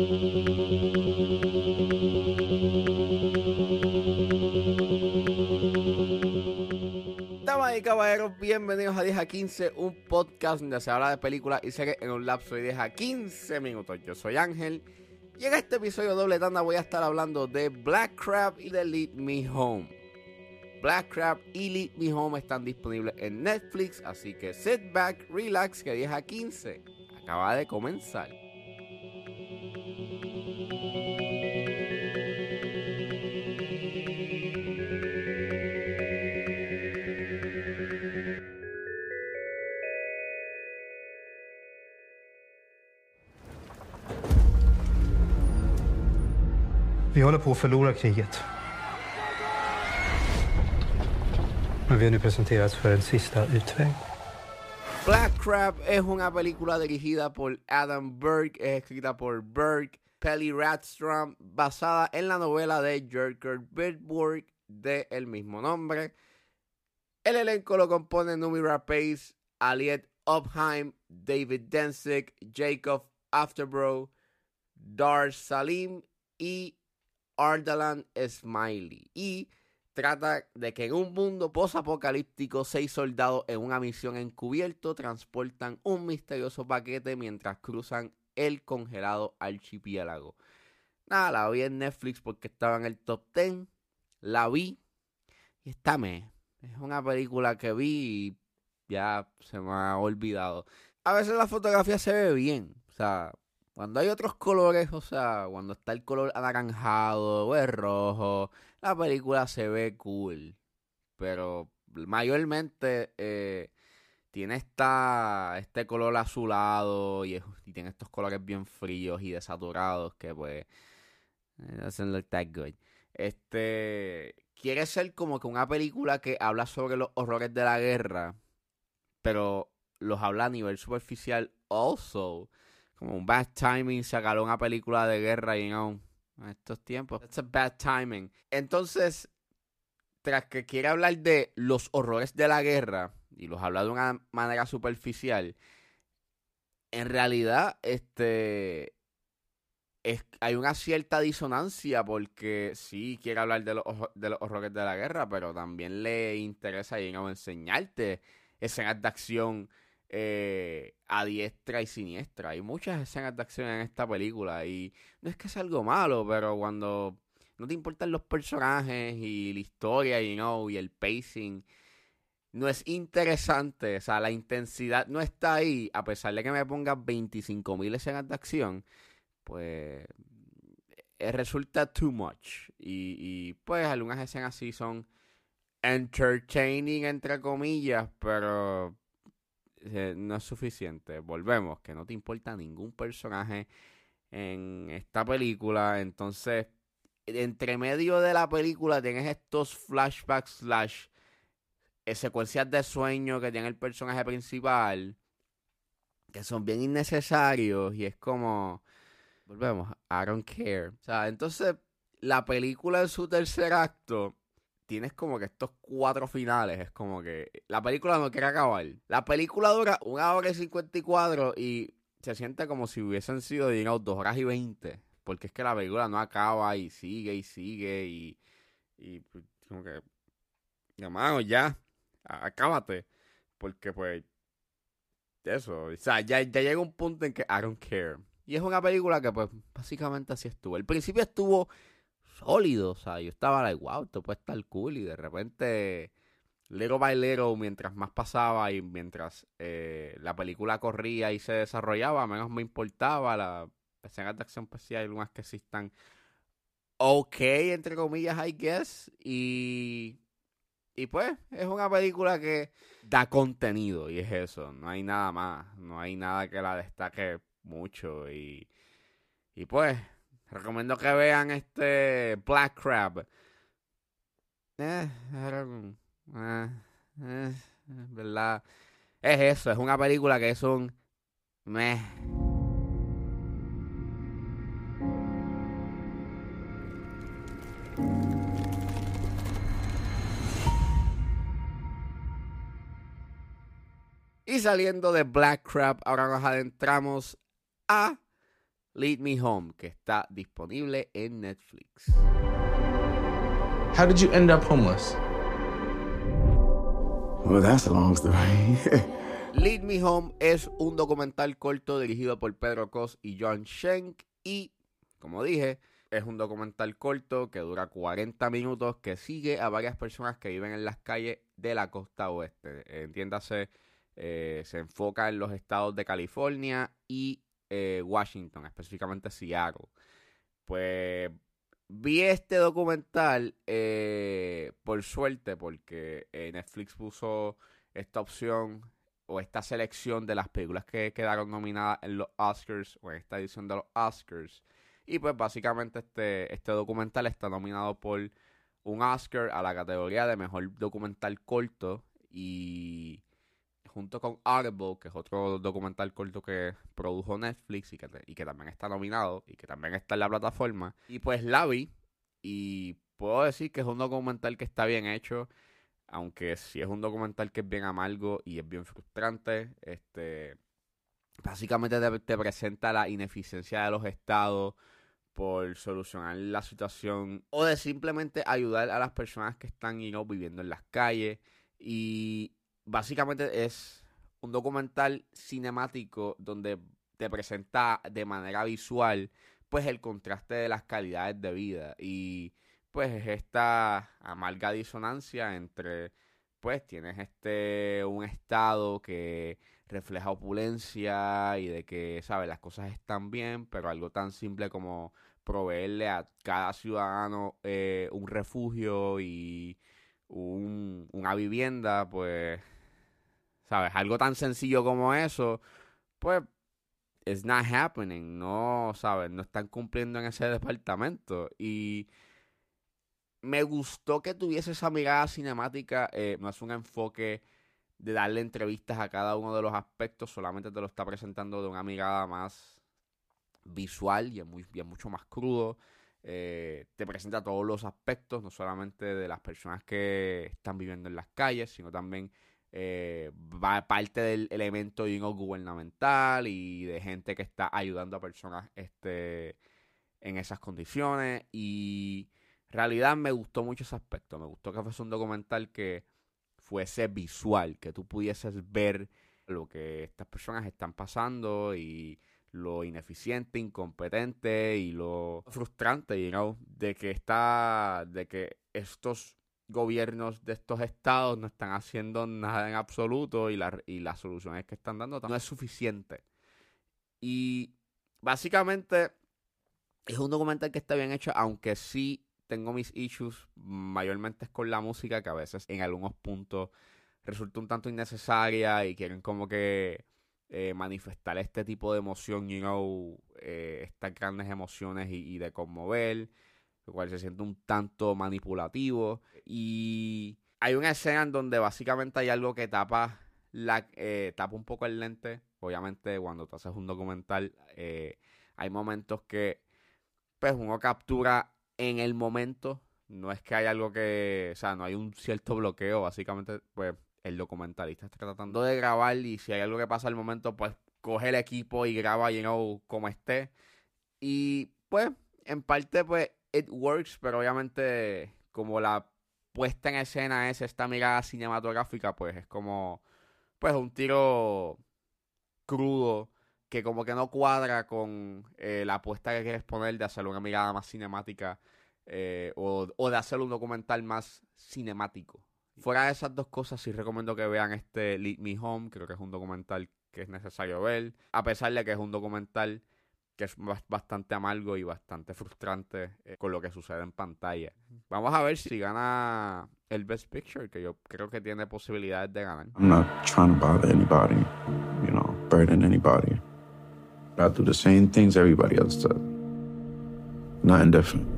Damas y caballeros, bienvenidos a 10 a 15, un podcast donde se habla de películas y series en un lapso de 10 a 15 minutos. Yo soy Ángel y en este episodio doble tanda voy a estar hablando de Black Crab y de Lead Me Home. Black Crab y Lead Me Home están disponibles en Netflix, así que sit back, relax, que 10 a 15 acaba de comenzar. Vi håller på att förlora kriget. Men vi har nu presenterats för en sista utväg. Black Crab es una película dirigida por Adam Berg, es escrita por Berg, Pelly Radstrom, basada en la novela de Jerker Bidburg de el mismo nombre. El elenco lo compone Numi Rapace, Aliet Opheim, David Densick, Jacob Afterbro, Dar Salim y Ardalan Smiley. Y trata de que en un mundo post-apocalíptico, seis soldados en una misión encubierto transportan un misterioso paquete mientras cruzan el congelado archipiélago. Nada, la vi en Netflix porque estaba en el top 10. La vi y está me. Es una película que vi y ya se me ha olvidado. A veces la fotografía se ve bien. O sea, cuando hay otros colores, o sea, cuando está el color anaranjado o el rojo, la película se ve cool. Pero mayormente eh, tiene esta, este color azulado y, tiene estos colores bien fríos y desaturados que pues doesn't look that good. Este quiere ser como que una película que habla sobre los horrores de la guerra, pero los habla a nivel superficial also como un bad timing sacar una película de guerra y en estos tiempos. It's a bad timing. Entonces, tras que quiere hablar de los horrores de la guerra y los habla de una manera superficial, en realidad, este es, hay una cierta disonancia porque sí quiere hablar de los, de los horrores de la guerra, pero también le interesa y enseñarte escenas de acción eh, a diestra y siniestra. Hay muchas escenas de acción en esta película y no es que sea algo malo, pero cuando no te importan los personajes y la historia you know, y el pacing, no es interesante, o sea, la intensidad no está ahí, a pesar de que me pongas 25.000 escenas de acción, pues eh, resulta too much. Y, pues algunas escenas sí son entertaining, entre comillas, pero eh, no es suficiente. Volvemos, que no te importa ningún personaje en esta película. Entonces, entre medio de la película tienes estos flashbacks slash eh, secuencias de sueño que tiene el personaje principal que son bien innecesarios y es como volvemos I don't care o sea entonces la película en su tercer acto tienes como que estos cuatro finales. Es como que la película no quiere acabar. La película dura una hora y 54 y se siente como si hubiesen sido, digamos, dos horas y veinte. Porque es que la película no acaba y sigue y sigue y, y pues, como que, hermano, ya, acábate. Porque pues, eso, o sea, ya, ya llega un punto en que I don't care. Y es una película que pues básicamente así estuvo. El principio estuvo sólido. O sea, yo estaba like, wow, esto puede estar cool. Y de repente, little by little, mientras más pasaba y mientras eh, la película corría y se desarrollaba, menos me importaba. La escena de acción pues sí hay algunas que sí están ok, entre comillas, I guess. Y, y pues, es una película que da contenido y es eso. No hay nada más. No hay nada que la destaque mucho. Y, y pues, Recomiendo que vean este Black Crab. Eh, eh, eh, ¿Verdad? Es eso, es una película que es un... Meh. Y saliendo de Black Crab, ahora nos adentramos a Lead Me Home, que está disponible en Netflix. How did you end up homeless? Well, that's a long story. Lead Me Home es un documental corto dirigido por Pedro Cos y John Schenk y, como dije, es un documental corto que dura 40 minutos que sigue a varias personas que viven en las calles de la costa oeste. Entiéndase, eh, se enfoca en los estados de California y eh, Washington, específicamente Seattle. Pues vi este documental eh, por suerte porque Netflix puso esta opción o esta selección de las películas que quedaron nominadas en los Oscars o en esta edición de los Oscars. Y pues básicamente este, este documental está nominado por un Oscar a la categoría de mejor documental corto y junto con Audible, que es otro documental corto que produjo Netflix y que, y que también está nominado y que también está en la plataforma. Y pues la vi y puedo decir que es un documental que está bien hecho aunque sí es un documental que es bien amargo y es bien frustrante, este, básicamente te, presenta la ineficiencia de los estados por solucionar la situación o de simplemente ayudar a las personas que están viviendo en las calles y básicamente es un documental cinemático donde te presenta de manera visual pues el contraste de las calidades de vida y pues es esta amarga disonancia entre, pues tienes este, un estado que refleja opulencia y de que, ¿sabes? Las cosas están bien, pero algo tan simple como proveerle a cada ciudadano eh, un refugio y un, una vivienda, pues, ¿sabes? Algo tan sencillo como eso, pues, it's not happening, no, ¿sabes? No están cumpliendo en ese departamento y me gustó que tuviese esa mirada cinemática, eh, es un enfoque de darle entrevistas a cada uno de los aspectos, solamente te lo está presentando de una mirada más visual y es, muy, mucho más crudo. Eh, te presenta todos los aspectos, no solamente de las personas que están viviendo en las calles, sino también eh, va parte del elemento gubernamental y de gente que está ayudando a personas este, en esas condiciones. Y realidad me gustó mucho ese aspecto. Me gustó que fuese un documental que fuese visual, que tú pudieses ver lo que estas personas están pasando y lo ineficiente, incompetente y lo frustrante, you de que está, de que estos gobiernos de estos estados no están haciendo nada en absoluto y, la, y las soluciones que están dando no es suficiente. Y básicamente es un documental que está bien hecho, aunque sí tengo mis issues mayormente es con la música que a veces en algunos puntos resulta un tanto innecesaria y quieren como que eh, manifestar este tipo de emoción, you know, eh, estas grandes emociones y, de conmover, lo cual se siente un tanto manipulativo. Y hay una escena en donde básicamente hay algo que tapa, la, eh, tapa un poco el lente. Obviamente cuando tú haces un documental hay momentos que pues uno captura en el momento no es que hay algo que, o sea, no hay un cierto bloqueo, básicamente, pues el documentalista está tratando de grabar y si hay algo que pasa al momento, pues coge el equipo y graba, you know, como esté. Y pues, en parte, pues, it works, pero obviamente, como la puesta en escena es esta mirada cinematográfica, pues es como, pues, un tiro crudo que como que no cuadra con eh, la apuesta que quieres poner de hacer una mirada más cinemática eh, o, de hacer un documental más cinemático. Fuera de esas dos cosas, sí recomiendo que vean este Lead Me Home, creo que es un documental que es necesario ver, a pesar de que es un documental que es bastante amargo y bastante frustrante eh, con lo que sucede en pantalla. Vamos a ver si gana el Best Picture, que yo creo que tiene posibilidades de ganar. I'm not trying to bother anybody, you know, burden anybody. I do the same things everybody else does. Nothing different.